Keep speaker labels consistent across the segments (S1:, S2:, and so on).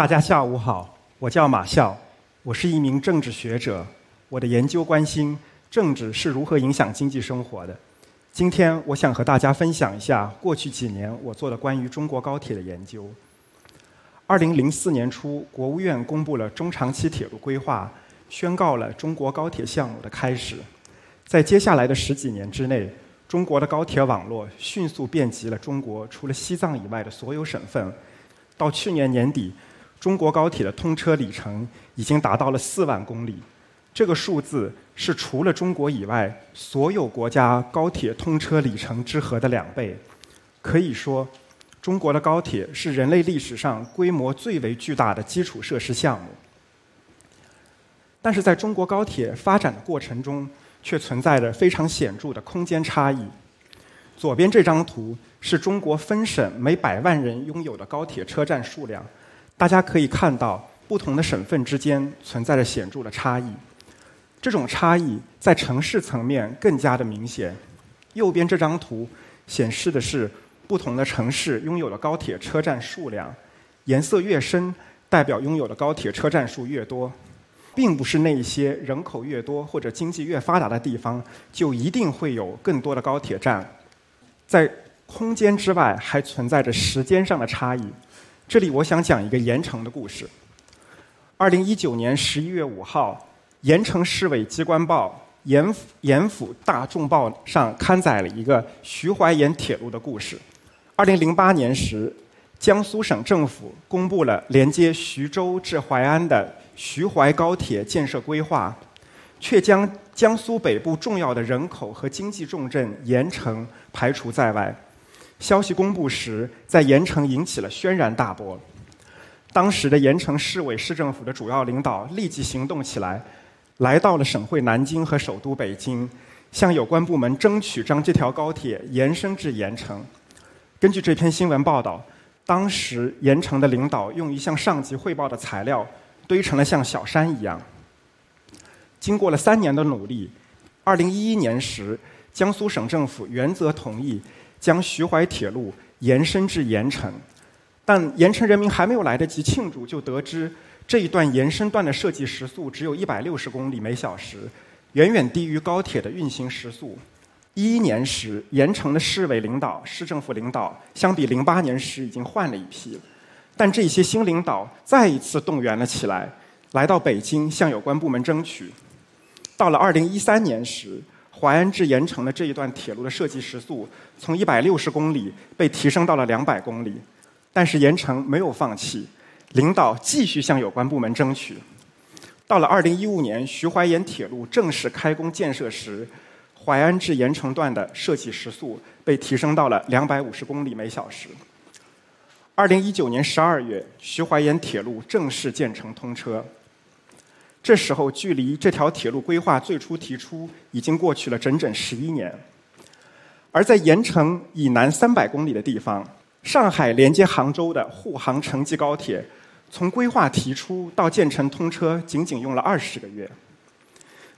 S1: 大家下午好，我叫马笑，我是一名政治学者，我的研究关心政治是如何影响经济生活的。今天我想和大家分享一下过去几年我做的关于中国高铁的研究。二零零四年初，国务院公布了中长期铁路规划，宣告了中国高铁项目的开始。在接下来的十几年之内，中国的高铁网络迅速遍及了中国除了西藏以外的所有省份。到去年年底，中国高铁的通车里程已经达到了四万公里。这个数字是除了中国以外所有国家高铁通车里程之和的两倍。可以说，中国的高铁是人类历史上规模最为巨大的基础设施项目。但是，在中国高铁发展的过程中，却存在着非常显著的空间差异。左边这张图是中国分省每百万人拥有的高铁车站数量，大家可以看到，不同的省份之间存在着显著的差异。这种差异在城市层面更加的明显。右边这张图显示的是不同的城市拥有的高铁车站数量，颜色越深，代表拥有的高铁车站数越多，并不是那些人口越多或者经济越发达的地方就一定会有更多的高铁站。在空间之外，还存在着时间上的差异。这里我想讲一个盐城的故事。二零一九年十一月五号。盐城市委机关报《盐盐府大众报》上刊载了一个徐淮盐铁路的故事。二零零八年时，江苏省政府公布了连接徐州至淮安的徐淮高铁建设规划，却将江苏北部重要的人口和经济重镇盐城排除在外。消息公布时，在盐城引起了轩然大波。当时的盐城市委市政府的主要领导立即行动起来。来到了省会南京和首都北京，向有关部门争取将这条高铁延伸至盐城。根据这篇新闻报道，当时盐城的领导用于向上级汇报的材料堆成了像小山一样。经过了三年的努力，二零一一年时，江苏省政府原则同意将徐淮铁路延伸至盐城，但盐城人民还没有来得及庆祝，就得知。这一段延伸段的设计时速只有一百六十公里每小时，远远低于高铁的运行时速。一一年时，盐城的市委领导、市政府领导相比零八年时已经换了一批，但这些新领导再一次动员了起来，来到北京向有关部门争取。到了二零一三年时，淮安至盐城的这一段铁路的设计时速从一百六十公里被提升到了两百公里，但是盐城没有放弃。领导继续向有关部门争取。到了二零一五年，徐淮盐铁路正式开工建设时，淮安至盐城段的设计时速被提升到了两百五十公里每小时。二零一九年十二月，徐淮盐铁路正式建成通车。这时候，距离这条铁路规划最初提出已经过去了整整十一年。而在盐城以南三百公里的地方，上海连接杭州的沪杭城际高铁。从规划提出到建成通车，仅仅用了二十个月。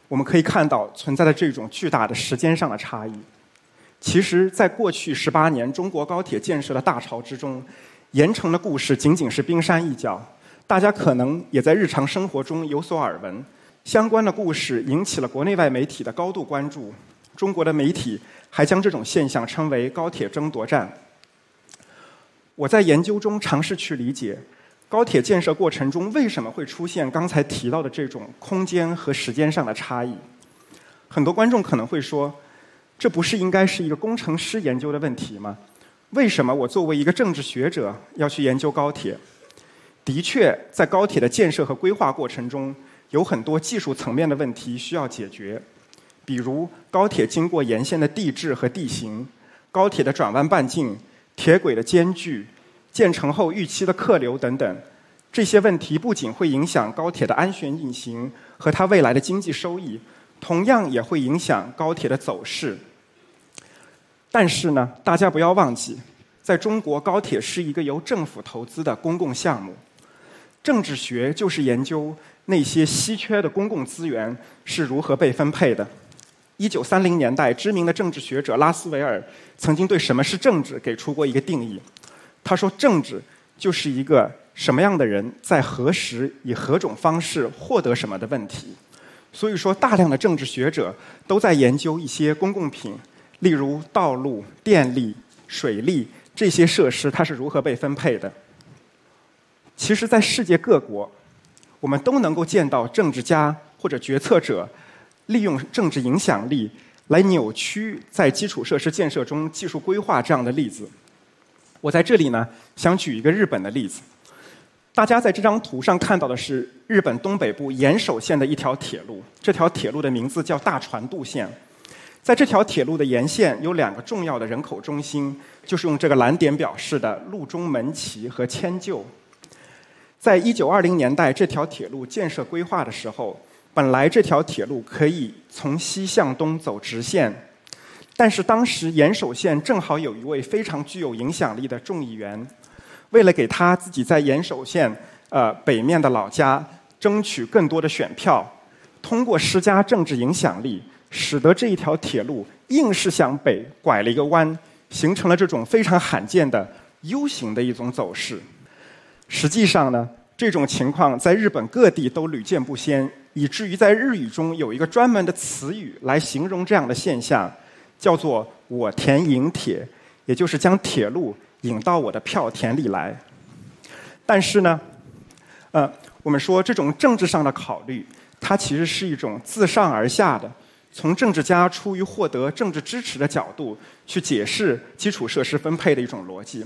S1: 我们可以看到存在的这种巨大的时间上的差异。其实，在过去十八年中国高铁建设的大潮之中，盐城的故事仅仅是冰山一角。大家可能也在日常生活中有所耳闻，相关的故事引起了国内外媒体的高度关注。中国的媒体还将这种现象称为“高铁争夺战”。我在研究中尝试去理解。高铁建设过程中为什么会出现刚才提到的这种空间和时间上的差异？很多观众可能会说，这不是应该是一个工程师研究的问题吗？为什么我作为一个政治学者要去研究高铁？的确，在高铁的建设和规划过程中，有很多技术层面的问题需要解决，比如高铁经过沿线的地质和地形、高铁的转弯半径、铁轨的间距。建成后预期的客流等等，这些问题不仅会影响高铁的安全运行和它未来的经济收益，同样也会影响高铁的走势。但是呢，大家不要忘记，在中国高铁是一个由政府投资的公共项目。政治学就是研究那些稀缺的公共资源是如何被分配的。一九三零年代，知名的政治学者拉斯维尔曾经对什么是政治给出过一个定义。他说：“政治就是一个什么样的人在何时以何种方式获得什么的问题。所以说，大量的政治学者都在研究一些公共品，例如道路、电力、水利这些设施，它是如何被分配的。其实，在世界各国，我们都能够见到政治家或者决策者利用政治影响力来扭曲在基础设施建设中技术规划这样的例子。我在这里呢，想举一个日本的例子。大家在这张图上看到的是日本东北部岩手县的一条铁路，这条铁路的名字叫大船渡线。在这条铁路的沿线有两个重要的人口中心，就是用这个蓝点表示的路中门崎和千旧。在一九二零年代，这条铁路建设规划的时候，本来这条铁路可以从西向东走直线，但是当时岩手县正好有一位非常具有影响力的众议员。为了给他自己在岩手县呃北面的老家争取更多的选票，通过施加政治影响力，使得这一条铁路硬是向北拐了一个弯，形成了这种非常罕见的 U 型的一种走势。实际上呢，这种情况在日本各地都屡见不鲜，以至于在日语中有一个专门的词语来形容这样的现象，叫做“我田引铁”，也就是将铁路。引到我的票田里来，但是呢，呃，我们说这种政治上的考虑，它其实是一种自上而下的，从政治家出于获得政治支持的角度去解释基础设施分配的一种逻辑。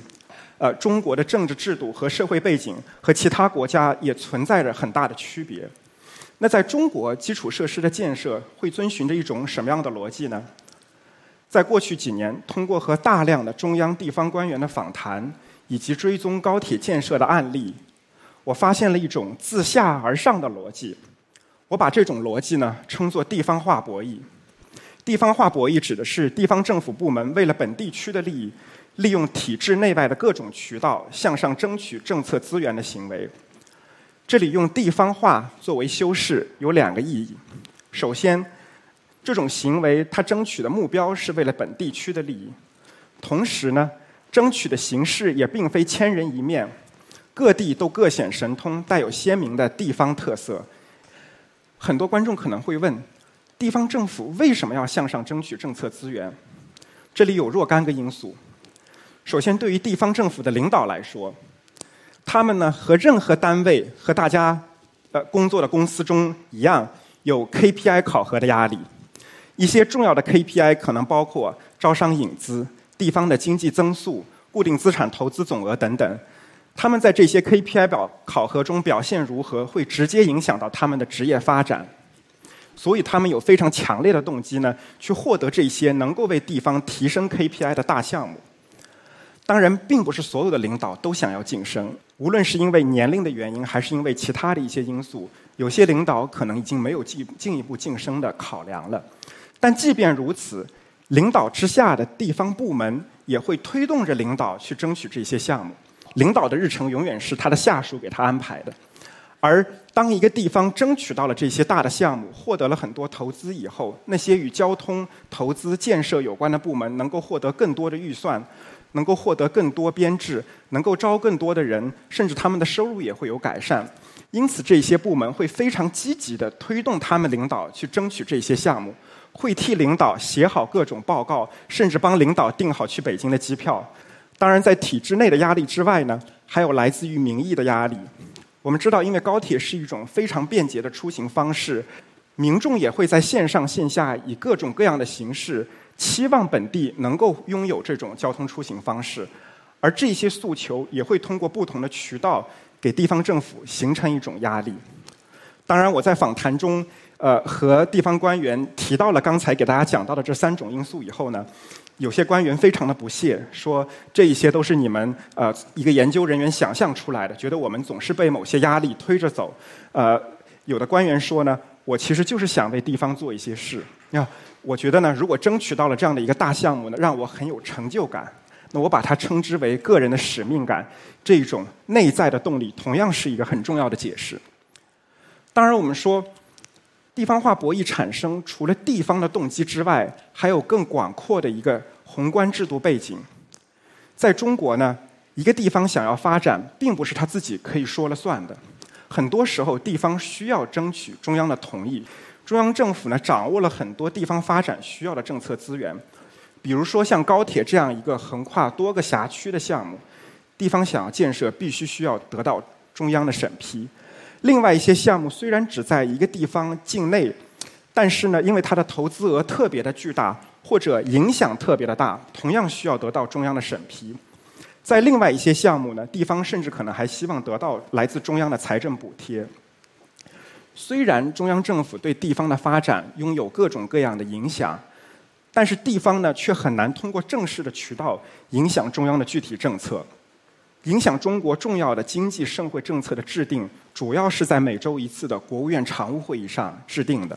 S1: 呃，中国的政治制度和社会背景和其他国家也存在着很大的区别。那在中国，基础设施的建设会遵循着一种什么样的逻辑呢？在过去几年，通过和大量的中央地方官员的访谈，以及追踪高铁建设的案例，我发现了一种自下而上的逻辑。我把这种逻辑呢称作地方化博弈。地方化博弈指的是地方政府部门为了本地区的利益，利用体制内外的各种渠道向上争取政策资源的行为。这里用地方化作为修饰有两个意义。首先，这种行为，它争取的目标是为了本地区的利益，同时呢，争取的形式也并非千人一面，各地都各显神通，带有鲜明的地方特色。很多观众可能会问：地方政府为什么要向上争取政策资源？这里有若干个因素。首先，对于地方政府的领导来说，他们呢和任何单位和大家呃工作的公司中一样，有 KPI 考核的压力。一些重要的 KPI 可能包括招商引资、地方的经济增速、固定资产投资总额等等。他们在这些 KPI 表考核中表现如何，会直接影响到他们的职业发展。所以，他们有非常强烈的动机呢，去获得这些能够为地方提升 KPI 的大项目。当然，并不是所有的领导都想要晋升，无论是因为年龄的原因，还是因为其他的一些因素，有些领导可能已经没有进进一步晋升的考量了。但即便如此，领导之下的地方部门也会推动着领导去争取这些项目。领导的日程永远是他的下属给他安排的。而当一个地方争取到了这些大的项目，获得了很多投资以后，那些与交通、投资、建设有关的部门能够获得更多的预算，能够获得更多编制，能够招更多的人，甚至他们的收入也会有改善。因此，这些部门会非常积极地推动他们领导去争取这些项目。会替领导写好各种报告，甚至帮领导订好去北京的机票。当然，在体制内的压力之外呢，还有来自于民意的压力。我们知道，因为高铁是一种非常便捷的出行方式，民众也会在线上线下以各种各样的形式，期望本地能够拥有这种交通出行方式。而这些诉求也会通过不同的渠道给地方政府形成一种压力。当然，我在访谈中。呃，和地方官员提到了刚才给大家讲到的这三种因素以后呢，有些官员非常的不屑，说这一些都是你们呃一个研究人员想象出来的，觉得我们总是被某些压力推着走。呃，有的官员说呢，我其实就是想为地方做一些事。那我觉得呢，如果争取到了这样的一个大项目呢，让我很有成就感，那我把它称之为个人的使命感，这种内在的动力，同样是一个很重要的解释。当然，我们说。地方化博弈产生，除了地方的动机之外，还有更广阔的一个宏观制度背景。在中国呢，一个地方想要发展，并不是他自己可以说了算的，很多时候地方需要争取中央的同意。中央政府呢，掌握了很多地方发展需要的政策资源，比如说像高铁这样一个横跨多个辖区的项目，地方想要建设，必须需要得到中央的审批。另外一些项目虽然只在一个地方境内，但是呢，因为它的投资额特别的巨大，或者影响特别的大，同样需要得到中央的审批。在另外一些项目呢，地方甚至可能还希望得到来自中央的财政补贴。虽然中央政府对地方的发展拥有各种各样的影响，但是地方呢却很难通过正式的渠道影响中央的具体政策。影响中国重要的经济社会政策的制定，主要是在每周一次的国务院常务会议上制定的。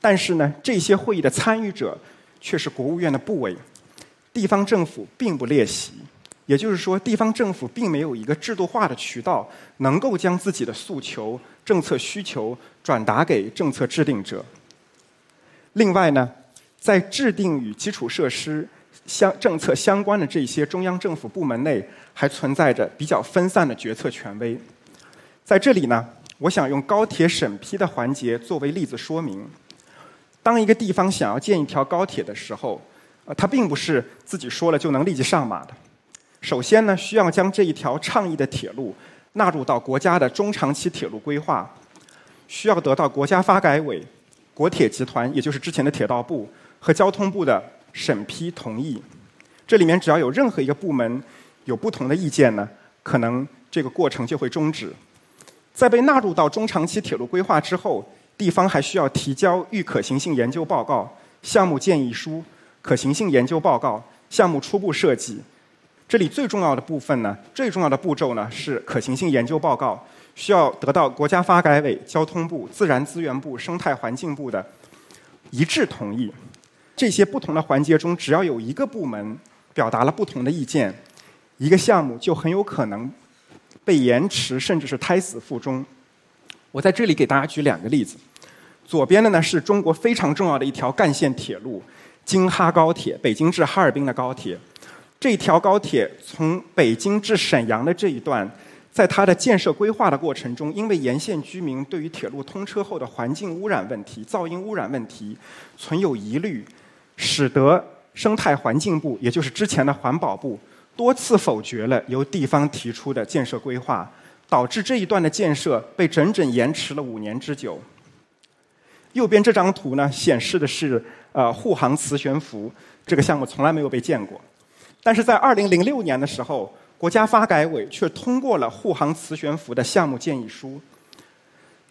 S1: 但是呢，这些会议的参与者却是国务院的部委，地方政府并不列席。也就是说，地方政府并没有一个制度化的渠道，能够将自己的诉求、政策需求转达给政策制定者。另外呢，在制定与基础设施相政策相关的这些中央政府部门内，还存在着比较分散的决策权威。在这里呢，我想用高铁审批的环节作为例子说明：当一个地方想要建一条高铁的时候，呃，它并不是自己说了就能立即上马的。首先呢，需要将这一条倡议的铁路纳入到国家的中长期铁路规划，需要得到国家发改委、国铁集团，也就是之前的铁道部和交通部的审批同意。这里面只要有任何一个部门有不同的意见呢，可能这个过程就会终止。在被纳入到中长期铁路规划之后，地方还需要提交预可行性研究报告、项目建议书、可行性研究报告、项目初步设计。这里最重要的部分呢，最重要的步骤呢是可行性研究报告，需要得到国家发改委、交通部、自然资源部、生态环境部的一致同意。这些不同的环节中，只要有一个部门表达了不同的意见，一个项目就很有可能被延迟，甚至是胎死腹中。我在这里给大家举两个例子。左边的呢是中国非常重要的一条干线铁路——京哈高铁，北京至哈尔滨的高铁。这条高铁从北京至沈阳的这一段，在它的建设规划的过程中，因为沿线居民对于铁路通车后的环境污染问题、噪音污染问题存有疑虑，使得生态环境部，也就是之前的环保部，多次否决了由地方提出的建设规划，导致这一段的建设被整整延迟了五年之久。右边这张图呢，显示的是呃护航磁悬浮这个项目，从来没有被建过。但是在二零零六年的时候，国家发改委却通过了护航磁悬浮的项目建议书。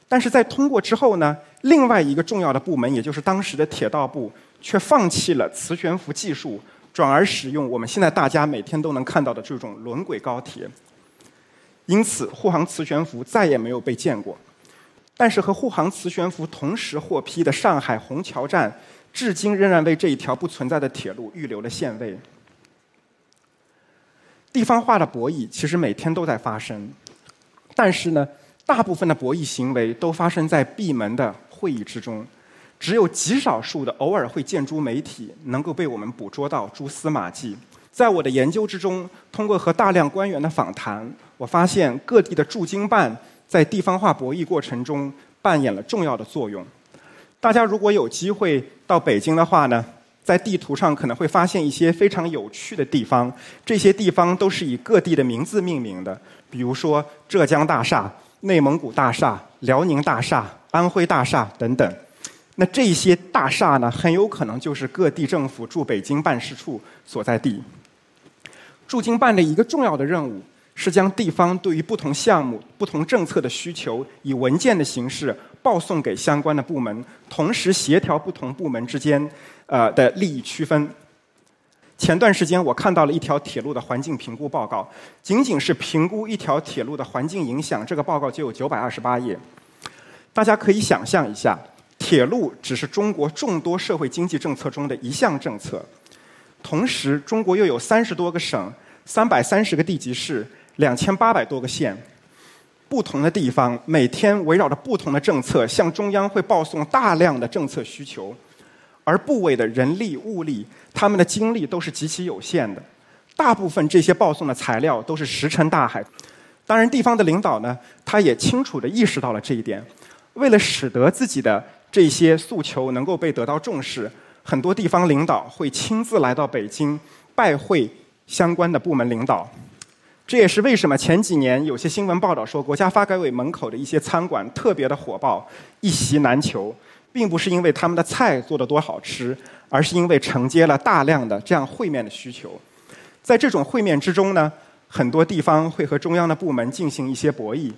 S1: 但是在通过之后呢，另外一个重要的部门，也就是当时的铁道部，却放弃了磁悬浮技术，转而使用我们现在大家每天都能看到的这种轮轨高铁。因此，沪杭磁悬浮再也没有被建过。但是和沪杭磁悬浮同时获批的上海虹桥站，至今仍然为这一条不存在的铁路预留了线位。地方化的博弈其实每天都在发生，但是呢，大部分的博弈行为都发生在闭门的会议之中，只有极少数的偶尔会见诸媒体，能够被我们捕捉到蛛丝马迹。在我的研究之中，通过和大量官员的访谈，我发现各地的驻京办在地方化博弈过程中扮演了重要的作用。大家如果有机会到北京的话呢？在地图上可能会发现一些非常有趣的地方，这些地方都是以各地的名字命名的，比如说浙江大厦、内蒙古大厦、辽宁大厦、安徽大厦等等。那这些大厦呢，很有可能就是各地政府驻北京办事处所在地。驻京办的一个重要的任务是将地方对于不同项目、不同政策的需求，以文件的形式报送给相关的部门，同时协调不同部门之间。呃的利益区分。前段时间我看到了一条铁路的环境评估报告，仅仅是评估一条铁路的环境影响，这个报告就有九百二十八页。大家可以想象一下，铁路只是中国众多社会经济政策中的一项政策，同时中国又有三十多个省、三百三十个地级市、两千八百多个县，不同的地方每天围绕着不同的政策向中央会报送大量的政策需求。而部委的人力物力，他们的精力都是极其有限的，大部分这些报送的材料都是石沉大海。当然，地方的领导呢，他也清楚地意识到了这一点。为了使得自己的这些诉求能够被得到重视，很多地方领导会亲自来到北京拜会相关的部门领导。这也是为什么前几年有些新闻报道说，国家发改委门口的一些餐馆特别的火爆，一席难求，并不是因为他们的菜做得多好吃，而是因为承接了大量的这样会面的需求。在这种会面之中呢，很多地方会和中央的部门进行一些博弈，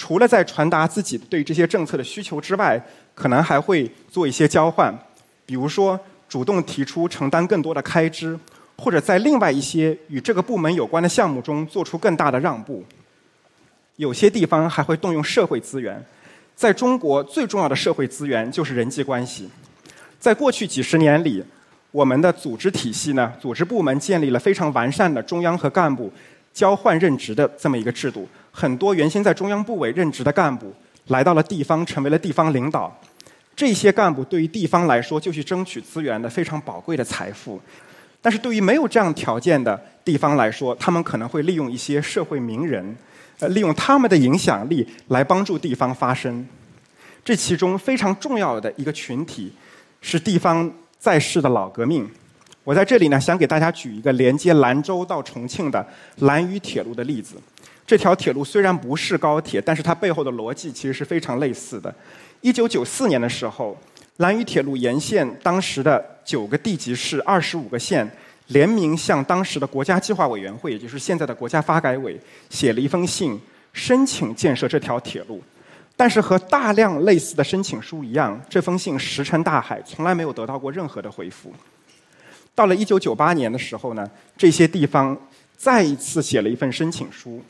S1: 除了在传达自己对这些政策的需求之外，可能还会做一些交换，比如说主动提出承担更多的开支。或者在另外一些与这个部门有关的项目中做出更大的让步，有些地方还会动用社会资源。在中国，最重要的社会资源就是人际关系。在过去几十年里，我们的组织体系呢，组织部门建立了非常完善的中央和干部交换任职的这么一个制度。很多原先在中央部委任职的干部来到了地方，成为了地方领导。这些干部对于地方来说，就是争取资源的非常宝贵的财富。但是对于没有这样条件的地方来说，他们可能会利用一些社会名人，呃，利用他们的影响力来帮助地方发声。这其中非常重要的一个群体是地方在世的老革命。我在这里呢，想给大家举一个连接兰州到重庆的兰渝铁路的例子。这条铁路虽然不是高铁，但是它背后的逻辑其实是非常类似的。一九九四年的时候。兰渝铁路沿线当时的九个地级市、二十五个县联名向当时的国家计划委员会，也就是现在的国家发改委，写了一封信，申请建设这条铁路。但是和大量类似的申请书一样，这封信石沉大海，从来没有得到过任何的回复。到了一九九八年的时候呢，这些地方再一次写了一份申请书。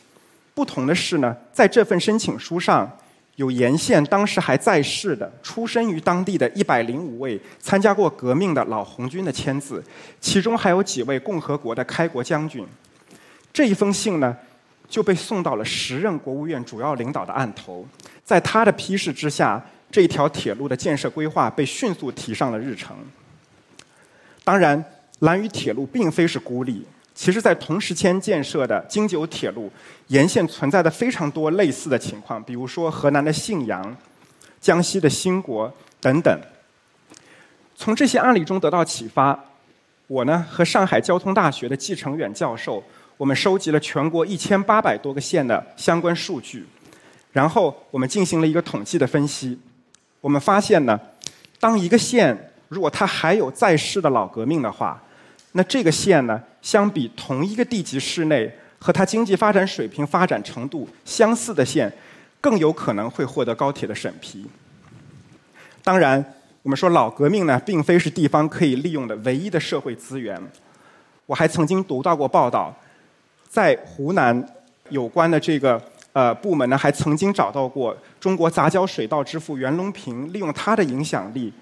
S1: 不同的是呢，在这份申请书上。有沿线当时还在世的、出生于当地的一百零五位参加过革命的老红军的签字，其中还有几位共和国的开国将军。这一封信呢，就被送到了时任国务院主要领导的案头，在他的批示之下，这一条铁路的建设规划被迅速提上了日程。当然，兰渝铁路并非是孤立。其实，在同时间建设的京九铁路沿线存在的非常多类似的情况，比如说河南的信阳、江西的兴国等等。从这些案例中得到启发，我呢和上海交通大学的季成远教授，我们收集了全国一千八百多个县的相关数据，然后我们进行了一个统计的分析。我们发现呢，当一个县如果它还有在世的老革命的话，那这个县呢，相比同一个地级市内和它经济发展水平、发展程度相似的县，更有可能会获得高铁的审批。当然，我们说老革命呢，并非是地方可以利用的唯一的社会资源。我还曾经读到过报道，在湖南有关的这个呃部门呢，还曾经找到过中国杂交水稻之父袁隆平，利用他的影响力，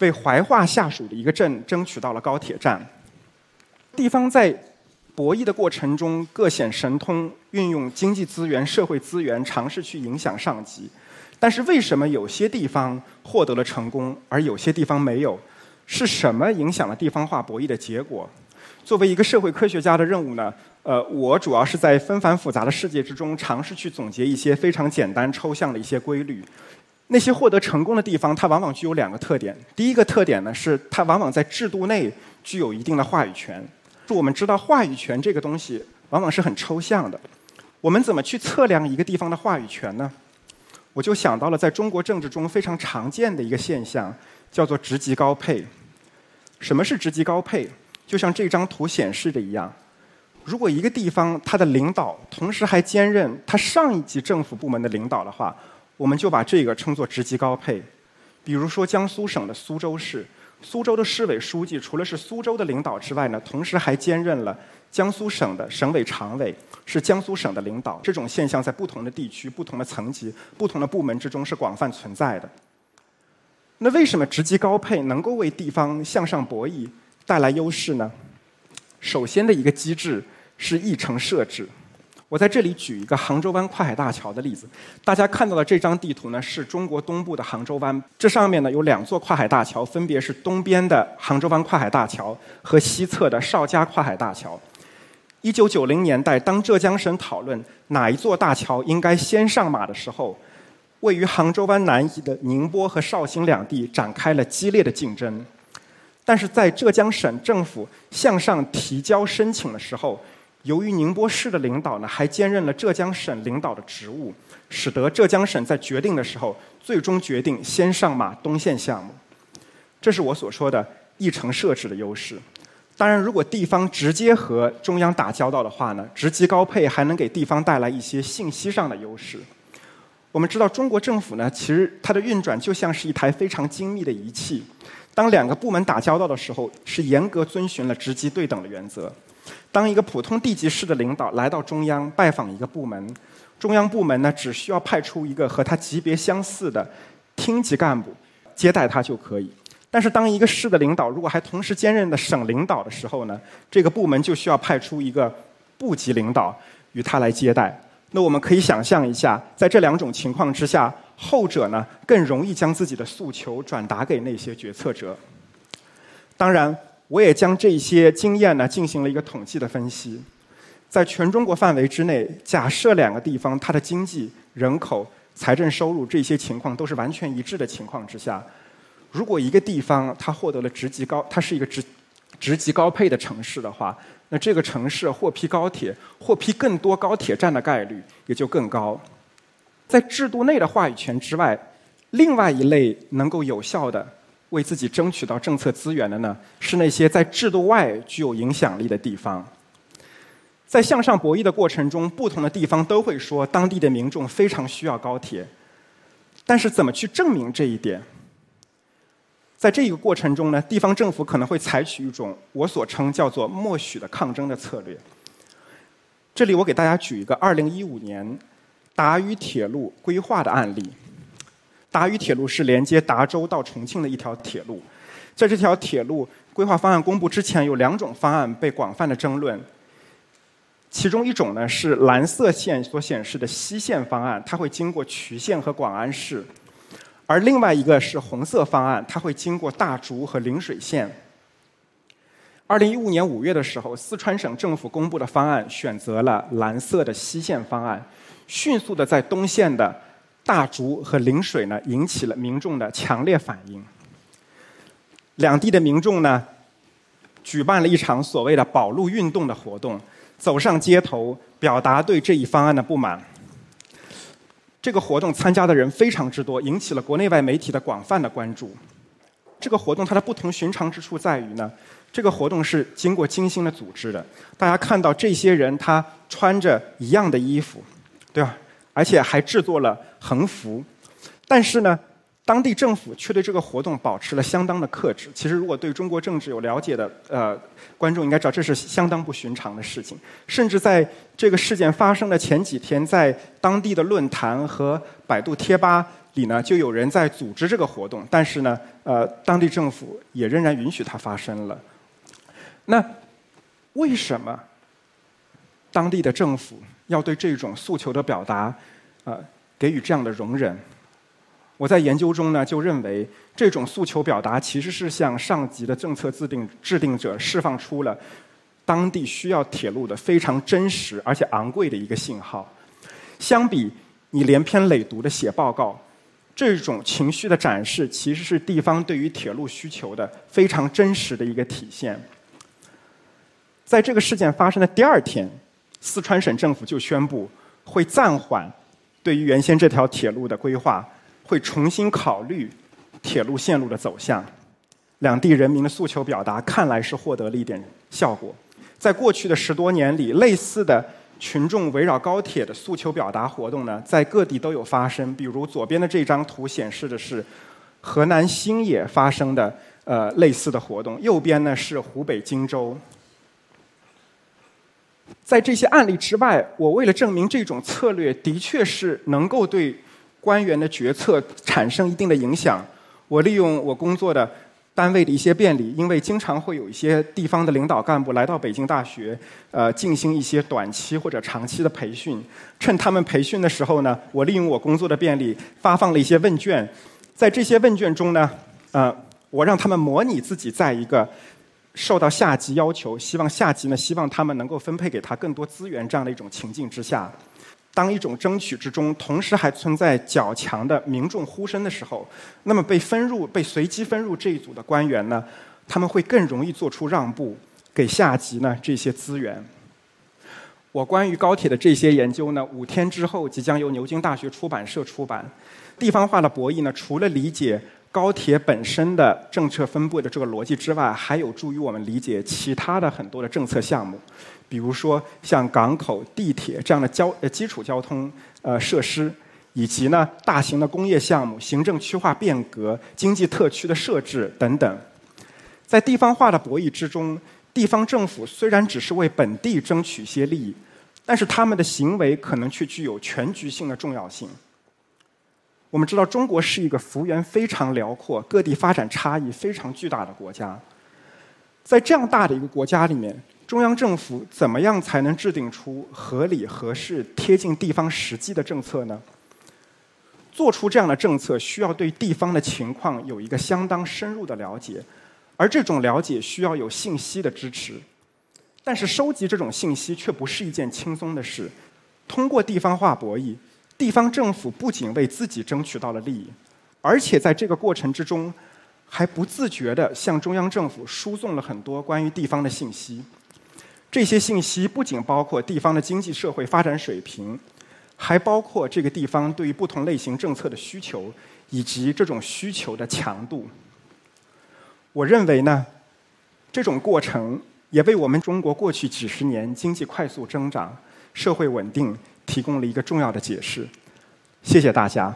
S1: 为怀化下属的一个镇争取到了高铁站。地方在博弈的过程中各显神通，运用经济资源、社会资源，尝试去影响上级。但是为什么有些地方获得了成功，而有些地方没有？是什么影响了地方化博弈的结果？作为一个社会科学家的任务呢？呃，我主要是在纷繁复杂的世界之中，尝试去总结一些非常简单抽象的一些规律。那些获得成功的地方，它往往具有两个特点。第一个特点呢，是它往往在制度内具有一定的话语权。我们知道话语权这个东西往往是很抽象的，我们怎么去测量一个地方的话语权呢？我就想到了在中国政治中非常常见的一个现象，叫做职级高配。什么是职级高配？就像这张图显示的一样，如果一个地方它的领导同时还兼任它上一级政府部门的领导的话，我们就把这个称作职级高配。比如说江苏省的苏州市。苏州的市委书记除了是苏州的领导之外呢，同时还兼任了江苏省的省委常委，是江苏省的领导。这种现象在不同的地区、不同的层级、不同的部门之中是广泛存在的。那为什么职级高配能够为地方向上博弈带来优势呢？首先的一个机制是议程设置。我在这里举一个杭州湾跨海大桥的例子。大家看到的这张地图呢，是中国东部的杭州湾。这上面呢有两座跨海大桥，分别是东边的杭州湾跨海大桥和西侧的邵家跨海大桥。一九九零年代，当浙江省讨论哪一座大桥应该先上马的时候，位于杭州湾南移的宁波和绍兴两地展开了激烈的竞争。但是在浙江省政府向上提交申请的时候，由于宁波市的领导呢还兼任了浙江省领导的职务，使得浙江省在决定的时候最终决定先上马东线项目。这是我所说的议程设置的优势。当然，如果地方直接和中央打交道的话呢，职级高配还能给地方带来一些信息上的优势。我们知道，中国政府呢，其实它的运转就像是一台非常精密的仪器。当两个部门打交道的时候，是严格遵循了职级对等的原则。当一个普通地级市的领导来到中央拜访一个部门，中央部门呢，只需要派出一个和他级别相似的厅级干部接待他就可以。但是，当一个市的领导如果还同时兼任的省领导的时候呢，这个部门就需要派出一个部级领导与他来接待。那我们可以想象一下，在这两种情况之下，后者呢更容易将自己的诉求转达给那些决策者。当然，我也将这些经验呢进行了一个统计的分析。在全中国范围之内，假设两个地方它的经济、人口、财政收入这些情况都是完全一致的情况之下。如果一个地方它获得了职级高，它是一个职职级高配的城市的话，那这个城市获批高铁、获批更多高铁站的概率也就更高。在制度内的话语权之外，另外一类能够有效的为自己争取到政策资源的呢，是那些在制度外具有影响力的地方。在向上博弈的过程中，不同的地方都会说当地的民众非常需要高铁，但是怎么去证明这一点？在这一个过程中呢，地方政府可能会采取一种我所称叫做“默许”的抗争的策略。这里我给大家举一个2015年达渝铁路规划的案例。达渝铁路是连接达州到重庆的一条铁路，在这条铁路规划方案公布之前，有两种方案被广泛的争论。其中一种呢是蓝色线所显示的西线方案，它会经过渠县和广安市。而另外一个是红色方案，它会经过大竹和陵水县。二零一五年五月的时候，四川省政府公布的方案选择了蓝色的西线方案，迅速的在东线的大竹和陵水呢引起了民众的强烈反应。两地的民众呢举办了一场所谓的保路运动的活动，走上街头表达对这一方案的不满。这个活动参加的人非常之多，引起了国内外媒体的广泛的关注。这个活动它的不同寻常之处在于呢，这个活动是经过精心的组织的。大家看到这些人他穿着一样的衣服，对吧？而且还制作了横幅，但是呢。当地政府却对这个活动保持了相当的克制。其实，如果对中国政治有了解的呃观众应该知道，这是相当不寻常的事情。甚至在这个事件发生的前几天，在当地的论坛和百度贴吧里呢，就有人在组织这个活动。但是呢，呃，当地政府也仍然允许它发生了。那为什么当地的政府要对这种诉求的表达，呃，给予这样的容忍？我在研究中呢，就认为这种诉求表达其实是向上级的政策制定制定者释放出了当地需要铁路的非常真实而且昂贵的一个信号。相比你连篇累牍的写报告，这种情绪的展示其实是地方对于铁路需求的非常真实的一个体现。在这个事件发生的第二天，四川省政府就宣布会暂缓对于原先这条铁路的规划。会重新考虑铁路线路的走向，两地人民的诉求表达看来是获得了一点效果。在过去的十多年里，类似的群众围绕高铁的诉求表达活动呢，在各地都有发生。比如左边的这张图显示的是河南新野发生的呃类似的活动，右边呢是湖北荆州。在这些案例之外，我为了证明这种策略的确是能够对。官员的决策产生一定的影响。我利用我工作的单位的一些便利，因为经常会有一些地方的领导干部来到北京大学，呃，进行一些短期或者长期的培训。趁他们培训的时候呢，我利用我工作的便利，发放了一些问卷。在这些问卷中呢，呃，我让他们模拟自己在一个受到下级要求，希望下级呢希望他们能够分配给他更多资源这样的一种情境之下，当一种争取之中，同时还存在较强的民众呼声的时候，那么被分入、被随机分入这一组的官员呢，他们会更容易做出让步，给下级呢这些资源。我关于高铁的这些研究呢，五天之后即将由牛津大学出版社出版。地方化的博弈呢，除了理解。高铁本身的政策分布的这个逻辑之外，还有助于我们理解其他的很多的政策项目，比如说像港口、地铁这样的交呃基础交通呃设施，以及呢大型的工业项目、行政区划变革、经济特区的设置等等。在地方化的博弈之中，地方政府虽然只是为本地争取一些利益，但是他们的行为可能却具有全局性的重要性。我们知道，中国是一个幅员非常辽阔、各地发展差异非常巨大的国家。在这样大的一个国家里面，中央政府怎么样才能制定出合理、合适、贴近地方实际的政策呢？做出这样的政策，需要对地方的情况有一个相当深入的了解，而这种了解需要有信息的支持。但是，收集这种信息却不是一件轻松的事。通过地方化博弈。地方政府不仅为自己争取到了利益，而且在这个过程之中，还不自觉地向中央政府输送了很多关于地方的信息。这些信息不仅包括地方的经济社会发展水平，还包括这个地方对于不同类型政策的需求，以及这种需求的强度。我认为呢，这种过程也为我们中国过去几十年经济快速增长、社会稳定。提供了一个重要的解释，谢谢大家。